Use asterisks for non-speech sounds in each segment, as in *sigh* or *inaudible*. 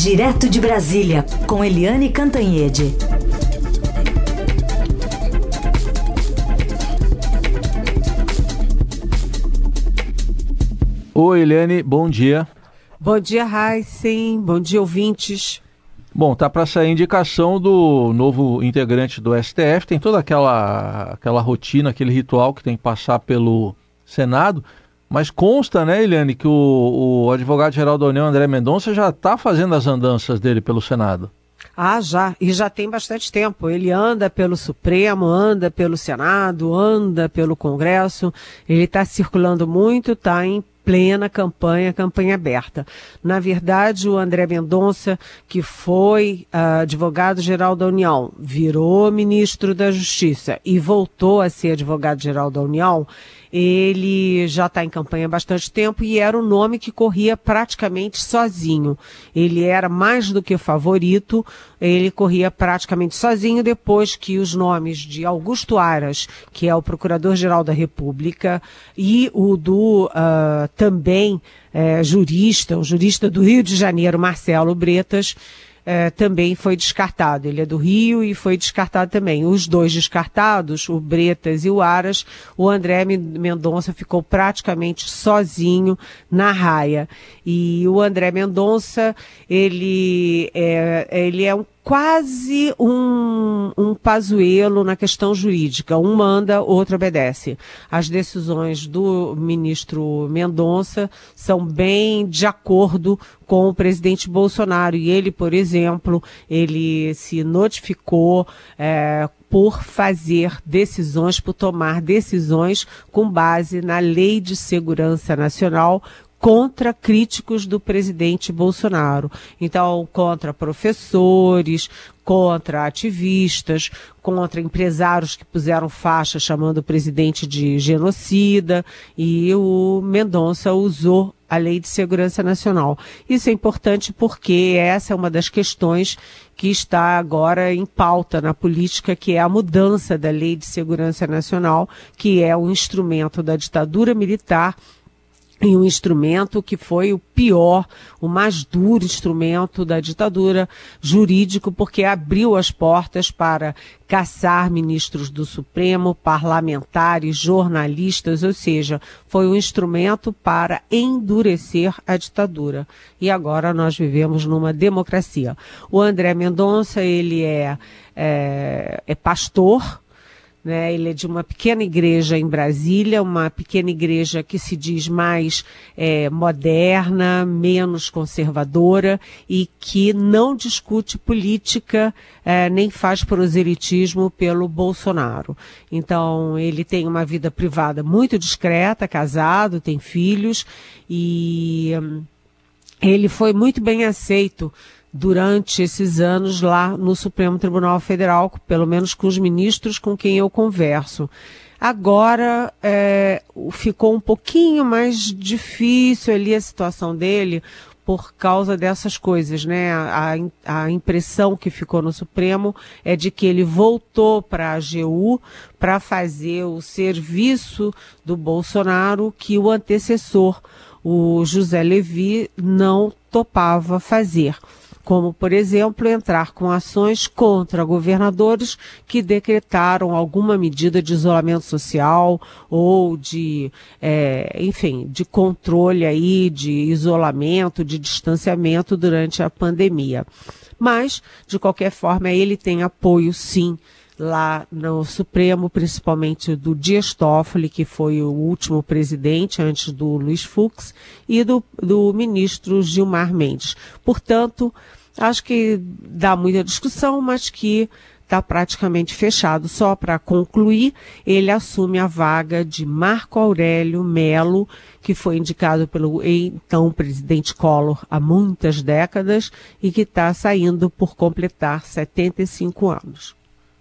Direto de Brasília, com Eliane Cantanhede. Oi, Eliane, bom dia. Bom dia, Heisen. Bom dia, ouvintes. Bom, tá para sair a indicação do novo integrante do STF. Tem toda aquela, aquela rotina, aquele ritual que tem que passar pelo Senado. Mas consta, né, Eliane, que o, o advogado-geral da União, André Mendonça, já está fazendo as andanças dele pelo Senado. Ah, já. E já tem bastante tempo. Ele anda pelo Supremo, anda pelo Senado, anda pelo Congresso. Ele está circulando muito, está em plena campanha, campanha aberta. Na verdade, o André Mendonça, que foi uh, advogado-geral da União, virou ministro da Justiça e voltou a ser advogado-geral da União, ele já está em campanha há bastante tempo e era o nome que corria praticamente sozinho. Ele era mais do que favorito, ele corria praticamente sozinho depois que os nomes de Augusto Aras, que é o Procurador-Geral da República, e o do uh, também uh, jurista, o jurista do Rio de Janeiro, Marcelo Bretas, é, também foi descartado. Ele é do Rio e foi descartado também. Os dois descartados, o Bretas e o Aras, o André Mendonça ficou praticamente sozinho na raia. E o André Mendonça, ele é, ele é um quase um, um pazuelo na questão jurídica. Um manda, outro obedece. As decisões do ministro Mendonça são bem de acordo com o presidente Bolsonaro. E ele, por exemplo, ele se notificou é, por fazer decisões, por tomar decisões com base na Lei de Segurança Nacional, contra críticos do presidente Bolsonaro. Então, contra professores, contra ativistas, contra empresários que puseram faixa chamando o presidente de genocida, e o Mendonça usou a Lei de Segurança Nacional. Isso é importante porque essa é uma das questões que está agora em pauta na política, que é a mudança da Lei de Segurança Nacional, que é um instrumento da ditadura militar em um instrumento que foi o pior, o mais duro instrumento da ditadura jurídico, porque abriu as portas para caçar ministros do Supremo, parlamentares, jornalistas, ou seja, foi um instrumento para endurecer a ditadura. E agora nós vivemos numa democracia. O André Mendonça, ele é, é, é pastor, né? Ele é de uma pequena igreja em Brasília, uma pequena igreja que se diz mais é, moderna, menos conservadora e que não discute política é, nem faz proselitismo pelo Bolsonaro. Então, ele tem uma vida privada muito discreta, casado, tem filhos e hum, ele foi muito bem aceito durante esses anos lá no Supremo Tribunal Federal, pelo menos com os ministros com quem eu converso. Agora é, ficou um pouquinho mais difícil ali a situação dele por causa dessas coisas, né? A, a impressão que ficou no Supremo é de que ele voltou para a AGU para fazer o serviço do Bolsonaro que o antecessor, o José Levi, não topava fazer como, por exemplo, entrar com ações contra governadores que decretaram alguma medida de isolamento social ou de, é, enfim, de controle aí, de isolamento, de distanciamento durante a pandemia. Mas, de qualquer forma, ele tem apoio, sim, lá no Supremo, principalmente do Dias Toffoli, que foi o último presidente antes do Luiz Fux, e do, do ministro Gilmar Mendes. Portanto, Acho que dá muita discussão, mas que está praticamente fechado. Só para concluir, ele assume a vaga de Marco Aurélio Melo, que foi indicado pelo então presidente Collor há muitas décadas e que está saindo por completar 75 anos.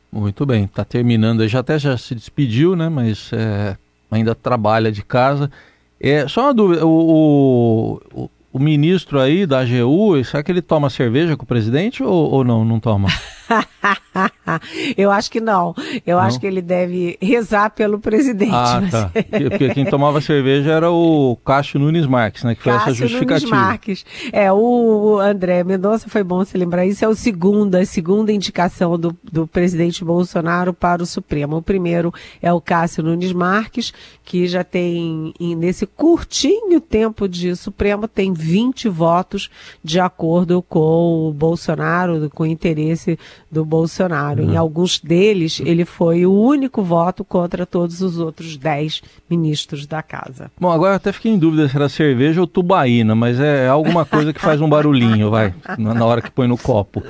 Muito bem, está terminando, já até já se despediu, né? Mas é, ainda trabalha de casa. É, só uma dúvida, o, o, o ministro aí da AGU, será que ele toma cerveja com o presidente ou, ou não, não toma? *laughs* *laughs* eu acho que não. Eu não? acho que ele deve rezar pelo presidente. Ah, tá. *laughs* Porque quem tomava cerveja era o Cássio Nunes Marques, né? Que foi Cássio essa justificativa. Nunes Marques. É, o André Mendonça foi bom se lembrar. Isso é o segundo, a segunda indicação do, do presidente Bolsonaro para o Supremo. O primeiro é o Cássio Nunes Marques, que já tem, nesse curtinho tempo de Supremo, tem 20 votos de acordo com o Bolsonaro, com o interesse do Bolsonaro. Uhum. Em alguns deles, ele foi o único voto contra todos os outros 10 ministros da casa. Bom, agora até fiquei em dúvida se era cerveja ou tubaína, mas é alguma coisa que faz um barulhinho, vai, na hora que põe no copo.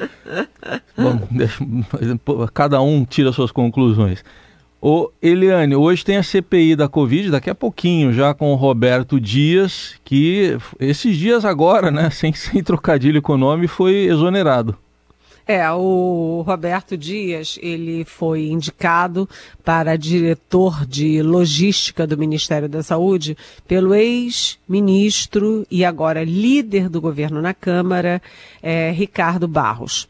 Bom, deixa, cada um tira suas conclusões. Ô, Eliane, hoje tem a CPI da Covid, daqui a pouquinho, já com o Roberto Dias, que esses dias agora, né, *laughs* sem, sem trocadilho com o nome, foi exonerado. É, o Roberto Dias, ele foi indicado para diretor de logística do Ministério da Saúde pelo ex-ministro e agora líder do governo na Câmara, é, Ricardo Barros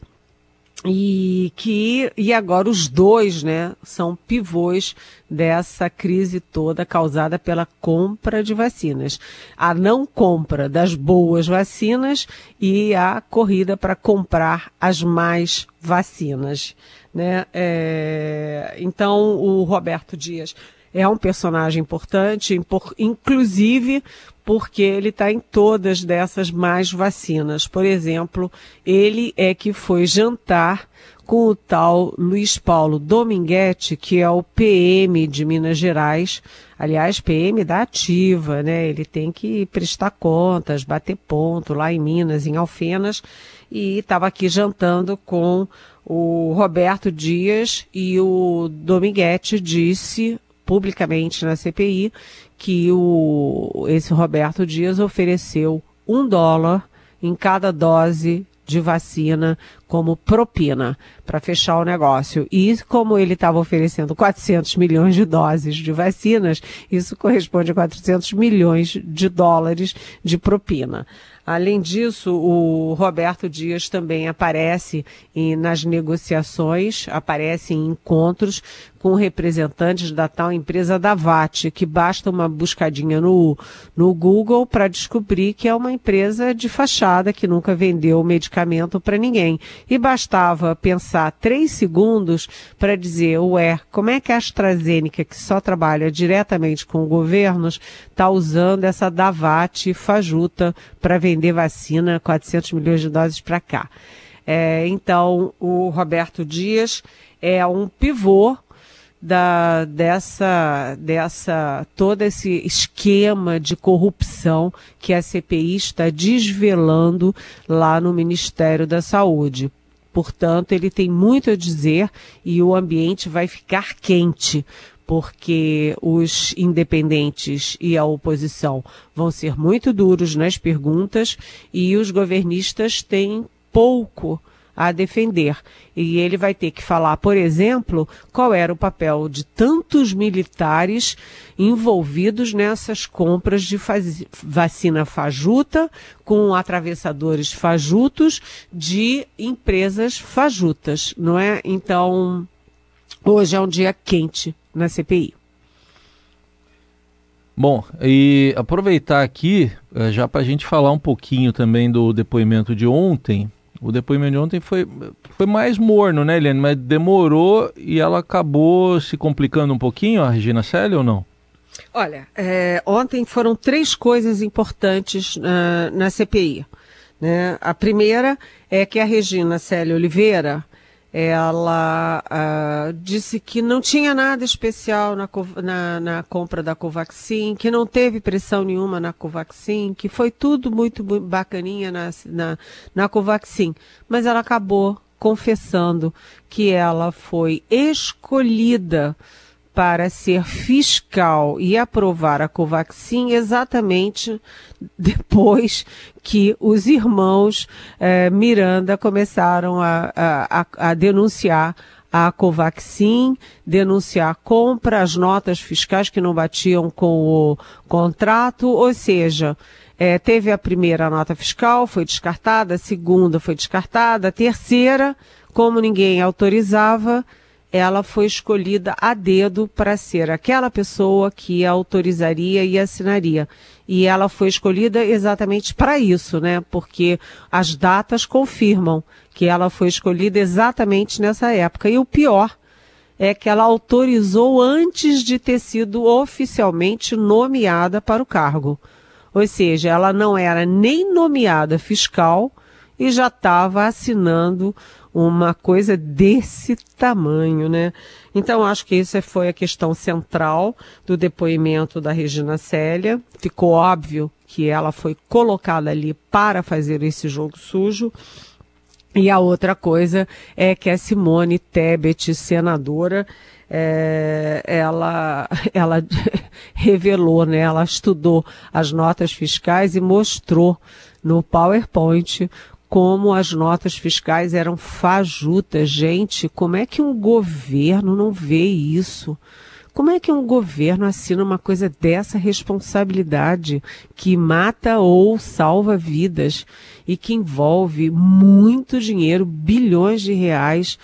e que e agora os dois, né, são pivôs dessa crise toda causada pela compra de vacinas. A não compra das boas vacinas e a corrida para comprar as mais vacinas, né? É, então o Roberto Dias é um personagem importante, inclusive porque ele está em todas dessas mais vacinas. Por exemplo, ele é que foi jantar com o tal Luiz Paulo Dominguete, que é o PM de Minas Gerais. Aliás, PM da ativa, né? Ele tem que prestar contas, bater ponto lá em Minas, em Alfenas, e estava aqui jantando com o Roberto Dias e o Dominguete disse publicamente na CPI que o, esse Roberto Dias ofereceu um dólar em cada dose de vacina como propina para fechar o negócio. E como ele estava oferecendo 400 milhões de doses de vacinas, isso corresponde a 400 milhões de dólares de propina. Além disso, o Roberto Dias também aparece em, nas negociações, aparece em encontros com representantes da tal empresa da VAT, que basta uma buscadinha no, no Google para descobrir que é uma empresa de fachada que nunca vendeu medicamento para ninguém. E bastava pensar três segundos para dizer, ué, como é que a AstraZeneca, que só trabalha diretamente com governos, está usando essa da VAT fajuta para vender vacina, 400 milhões de doses para cá. É, então, o Roberto Dias é um pivô da, dessa, dessa, todo esse esquema de corrupção que a CPI está desvelando lá no Ministério da Saúde. Portanto, ele tem muito a dizer e o ambiente vai ficar quente, porque os independentes e a oposição vão ser muito duros nas perguntas e os governistas têm pouco a defender. E ele vai ter que falar, por exemplo, qual era o papel de tantos militares envolvidos nessas compras de vacina fajuta, com atravessadores fajutos de empresas fajutas, não é? Então, hoje é um dia quente na CPI. Bom, e aproveitar aqui, eh, já para a gente falar um pouquinho também do depoimento de ontem, o depoimento de ontem foi, foi mais morno, né, Eliane? Mas demorou e ela acabou se complicando um pouquinho, a Regina Célia, ou não? Olha, é, ontem foram três coisas importantes uh, na CPI. Né? A primeira é que a Regina Célia Oliveira ela uh, disse que não tinha nada especial na, na, na, compra da Covaxin, que não teve pressão nenhuma na Covaxin, que foi tudo muito, muito bacaninha na, na, na Covaxin. Mas ela acabou confessando que ela foi escolhida para ser fiscal e aprovar a Covaxin exatamente depois que os irmãos eh, Miranda começaram a, a, a, denunciar a Covaxin, denunciar a compra, as notas fiscais que não batiam com o contrato, ou seja, É, teve a primeira nota fiscal, foi descartada, a segunda foi descartada, a terceira, como ninguém autorizava, ela foi escolhida a dedo para ser aquela pessoa que autorizaria e assinaria. E ela foi escolhida exatamente para isso, né? Porque as datas confirmam que ela foi escolhida exatamente nessa época. E o pior é que ela autorizou antes de ter sido oficialmente nomeada para o cargo. Ou seja, ela não era nem nomeada fiscal e já estava assinando uma coisa desse tamanho, né? Então, acho que essa foi a questão central do depoimento da Regina Célia. Ficou óbvio que ela foi colocada ali para fazer esse jogo sujo. E a outra coisa é que a Simone Tebet, senadora, é, ela, *laughs* ela *laughs* revelou, né? Ela estudou as notas fiscais e mostrou no PowerPoint como as notas fiscais eram fajutas. Gente, como é que um governo não vê isso? Como é que um governo assina uma coisa dessa responsabilidade que mata ou salva vidas e que envolve muito dinheiro, bilhões de reais,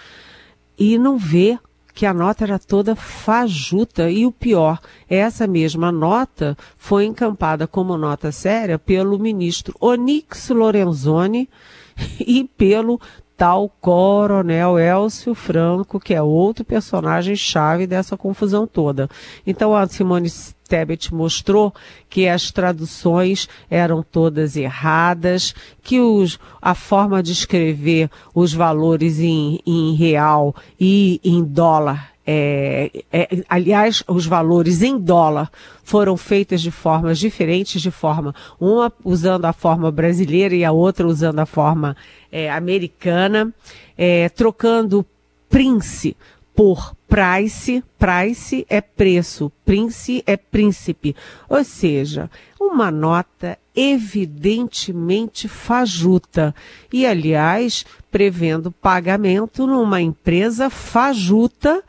e não vê que a nota era toda fajuta. E o pior, essa mesma nota foi encampada como nota séria pelo ministro Onix Lorenzoni *laughs* e pelo tal Coronel Elcio Franco, que é outro personagem chave dessa confusão toda. Então a Simone Tebet mostrou que as traduções eram todas erradas, que os, a forma de escrever os valores em, em real e em dólar é, é, aliás, os valores em dólar foram feitos de formas diferentes, de forma uma usando a forma brasileira e a outra usando a forma é, americana, é, trocando Prince por price, price é preço, prince é príncipe. Ou seja, uma nota evidentemente fajuta e, aliás, prevendo pagamento numa empresa fajuta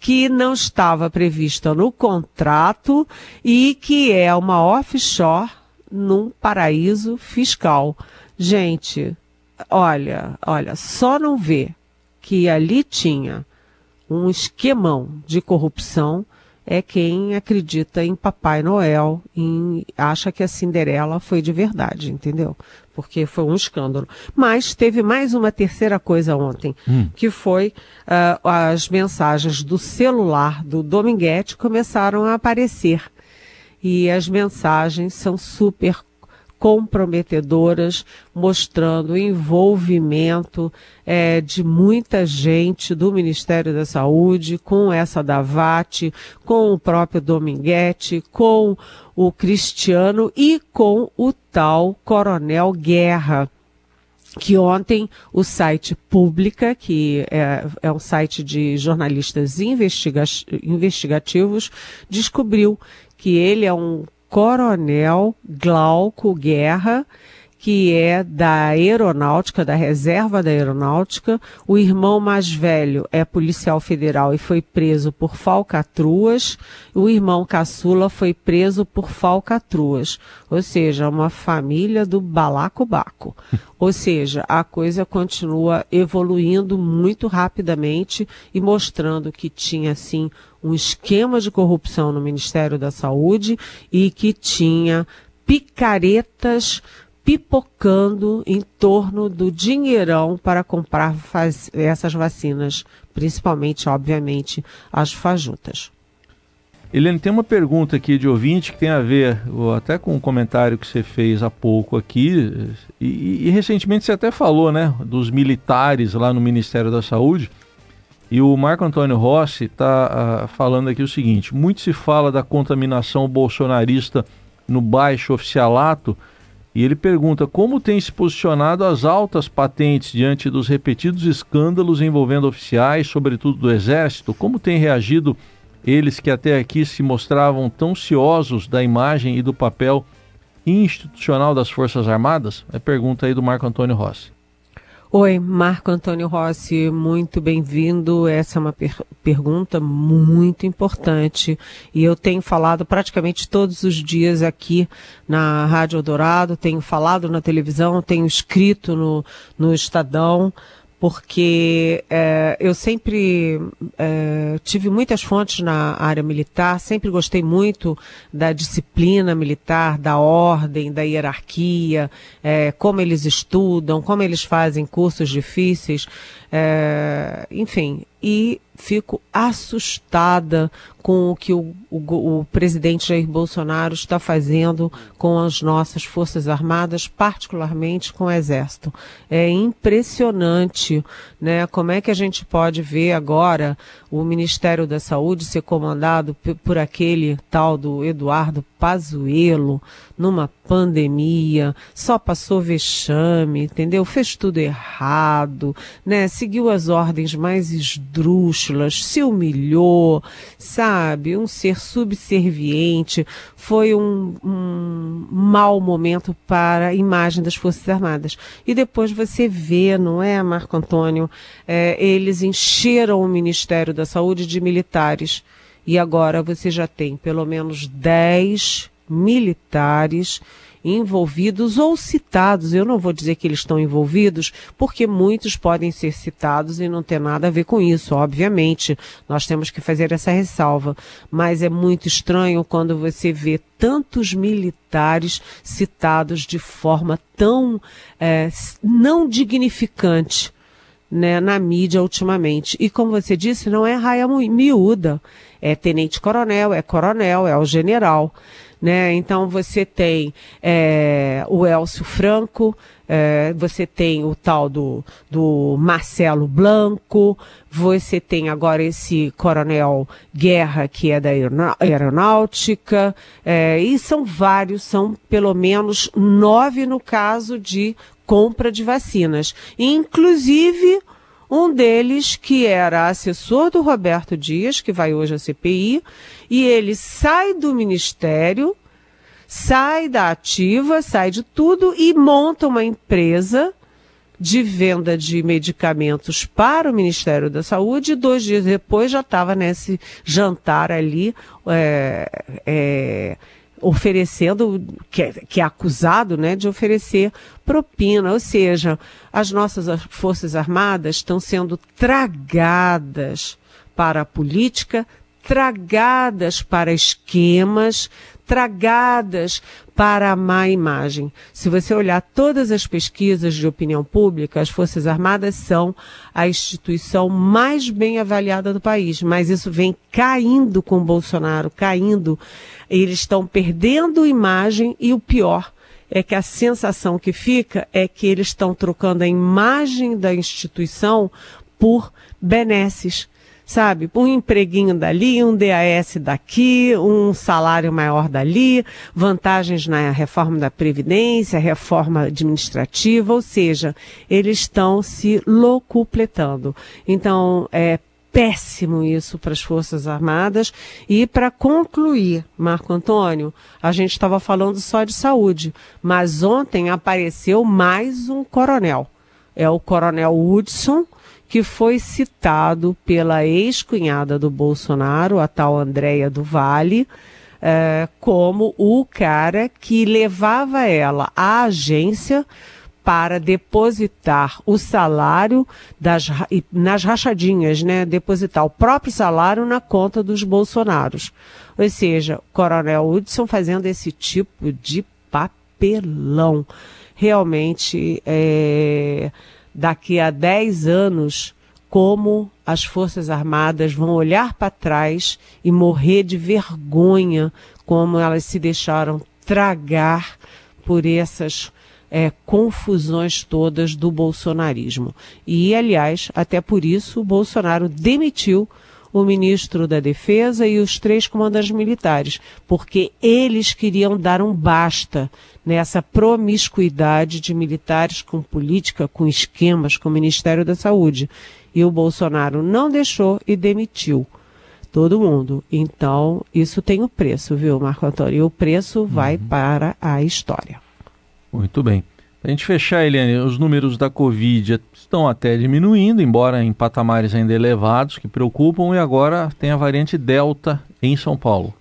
que não estava prevista no contrato e que é uma offshore num paraíso fiscal. Gente, olha, olha, só não ver que ali tinha um esquemão de corrupção é quem acredita em Papai Noel, e acha que a Cinderela foi de verdade, entendeu? Porque foi um escândalo. Mas teve mais uma terceira coisa ontem, hum. que foi uh, as mensagens do celular do Dominguete começaram a aparecer. E as mensagens são super comprometedoras, mostrando envolvimento é, de muita gente do Ministério da Saúde com essa da VAT, com o próprio Dominguete, com o Cristiano e com o tal Coronel Guerra que ontem o site Pública, que é, é um site de jornalistas investiga investigativos, descobriu que ele é um Coronel Glauco Guerra, que é da aeronáutica, da reserva da aeronáutica. O irmão mais velho é policial federal e foi preso por falcatruas. O irmão caçula foi preso por falcatruas. Ou seja, uma família do balacobaco. *laughs* Ou seja, a coisa continua evoluindo muito rapidamente e mostrando que tinha, assim, um esquema de corrupção no Ministério da Saúde e que tinha picaretas pipocando em torno do dinheirão para comprar essas vacinas, principalmente, obviamente, as fajutas. Eliane, tem uma pergunta aqui de ouvinte que tem a ver até com um comentário que você fez há pouco aqui, e, e recentemente você até falou, né, dos militares lá no Ministério da Saúde, e o Marco Antônio Rossi está uh, ah, falando aqui o seguinte: muito se fala da contaminação bolsonarista no baixo oficialato, e ele pergunta como tem se posicionado as altas patentes diante dos repetidos escândalos envolvendo oficiais, sobretudo do Exército, como tem reagido eles que até aqui se mostravam tão ciosos da imagem e do papel institucional das Forças Armadas? É pergunta aí do Marco Antônio Rossi. Oi, Marco Antônio Rossi, muito bem-vindo. Essa é uma per pergunta muito importante e eu tenho falado praticamente todos os dias aqui na Rádio Eldorado, tenho falado na televisão, tenho escrito no, no Estadão porque é, eu sempre é, tive muitas fontes na área militar, sempre gostei muito da disciplina militar, da ordem, da hierarquia, é, como eles estudam, como eles fazem cursos difíceis, é, enfim, e fico assustada com o que o, o, o, presidente Jair Bolsonaro está fazendo com as nossas Forças Armadas, particularmente com o Exército. É impressionante, né? Como é que a gente pode ver agora o Ministério da Saúde ser comandado por aquele tal do Eduardo Pazuello numa pandemia, só passou vexame, entendeu? Fez tudo errado, né? Seguiu as ordens mais esdrúxulas, se humilhou, sabe? Um ser subserviente. Foi um, um mau momento para a imagem das Forças Armadas. E depois você vê, não é, Marco Antônio? É, eles encheram o Ministério da Saúde de militares e agora você já tem pelo menos 10 militares envolvidos ou citados. Eu não vou dizer que eles estão envolvidos, porque muitos podem ser citados e não ter nada a ver com isso, obviamente. Nós temos que fazer essa ressalva. Mas é muito estranho quando você vê tantos militares citados de forma tão é, não dignificante. Né, na mídia ultimamente. E como você disse, não é raia miúda é tenente-coronel, é coronel, é o general. Né? Então você tem é, o Elcio Franco, é, você tem o tal do, do Marcelo Blanco, você tem agora esse coronel Guerra, que é da aeronáutica, é, e são vários, são pelo menos nove no caso de compra de vacinas. Inclusive um deles, que era assessor do Roberto Dias, que vai hoje à CPI, e ele sai do ministério, sai da ativa, sai de tudo e monta uma empresa de venda de medicamentos para o Ministério da Saúde. E dois dias depois já estava nesse jantar ali é, é, oferecendo, que é, que é acusado né, de oferecer propina, ou seja, as nossas Forças Armadas estão sendo tragadas para a política, tragadas para esquemas, tragadas para a má imagem. Se você olhar todas as pesquisas de opinião pública, as Forças Armadas são a instituição mais bem avaliada do país, mas isso vem caindo com Bolsonaro, caindo. Eles estão perdendo imagem e o pior é que a sensação que fica é que eles estão trocando a imagem da instituição por benesses sabe? Um empreguinho dali, um DAS daqui, um salário maior dali, vantagens na reforma da Previdência, reforma administrativa, ou seja, eles estão se locupletando. Então, é péssimo isso para as Forças Armadas. E para concluir, Marco Antônio, a gente estava falando só de saúde, mas ontem apareceu mais um coronel. É o coronel Hudson, que foi citado pela ex-cunhada do Bolsonaro, a tal Andréia do Vale, é, como o cara que levava ela à agência para depositar o salário das, nas rachadinhas, né? Depositar o próprio salário na conta dos Bolsonaros. Ou seja, Coronel Hudson fazendo esse tipo de papelão. Realmente, é, daqui a 10 anos como as Forças Armadas vão olhar para trás e morrer de vergonha como elas se deixaram tragar por essas é, confusões todas do bolsonarismo. E, aliás, até por isso, o Bolsonaro demitiu o ministro da Defesa e os três comandantes militares, porque eles queriam dar um basta nessa promiscuidade de militares com política, com esquemas, com o Ministério da Saúde. E o Bolsonaro não deixou e demitiu todo mundo. Então, isso tem o um preço, viu, Marco Antônio? E o preço vai uhum. para a história. Muito bem. A gente fechar, Eliane, os números da Covid estão até diminuindo, embora em patamares ainda elevados, que preocupam, e agora tem a variante Delta em São Paulo.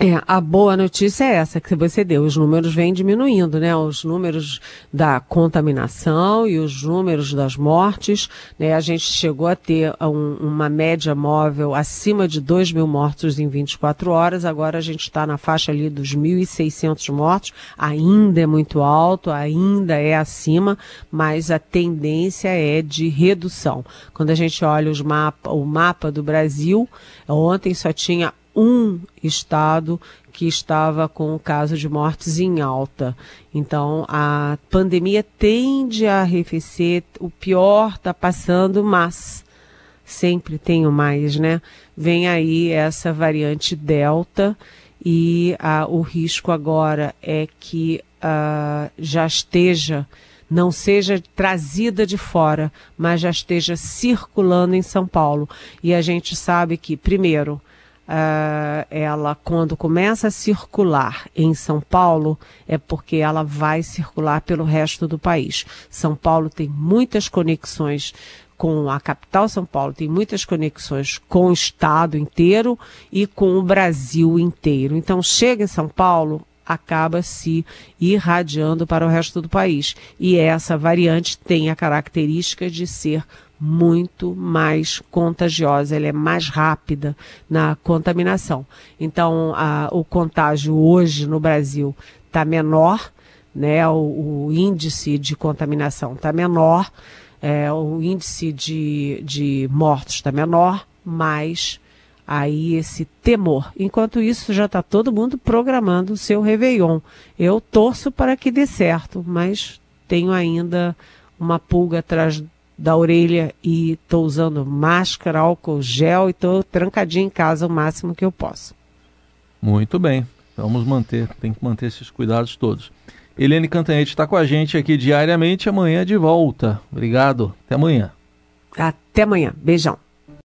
É, a boa notícia é essa que você deu. Os números vêm diminuindo, né? Os números da contaminação e os números das mortes. Né? A gente chegou a ter um, uma média móvel acima de 2 mil mortos em 24 horas. Agora a gente está na faixa ali dos 1.600 mortos. Ainda é muito alto, ainda é acima, mas a tendência é de redução. Quando a gente olha os mapa, o mapa do Brasil, ontem só tinha um estado que estava com o caso de mortes em alta. Então, a pandemia tende a arrefecer, o pior está passando, mas sempre tem o mais, né? Vem aí essa variante Delta e o risco agora é que já esteja, não seja trazida de fora, mas já esteja circulando em São Paulo. E a gente sabe que, primeiro, Uh, ela, quando começa a circular em São Paulo, é porque ela vai circular pelo resto do país. São Paulo tem muitas conexões com a capital São Paulo, tem muitas conexões com o estado inteiro e com o Brasil inteiro. Então, chega em São Paulo, acaba se irradiando para o resto do país. E essa variante tem a característica de ser muito mais contagiosa, ela é mais rápida na contaminação. Então, a, o contágio hoje no Brasil está menor, né? O, o, índice de contaminação está menor, é, o índice de, de mortos está menor, mas aí esse temor. Enquanto isso, já está todo mundo programando o seu Réveillon. Eu torço para que dê certo, mas tenho ainda uma pulga atrás da orelha e estou usando máscara, álcool gel e estou trancadinho em casa o máximo que eu posso. Muito bem. Vamos manter, tem que manter esses cuidados todos. Helene Cantanhete está com a gente aqui diariamente, amanhã de volta. Obrigado. Até amanhã. Até amanhã. Beijão.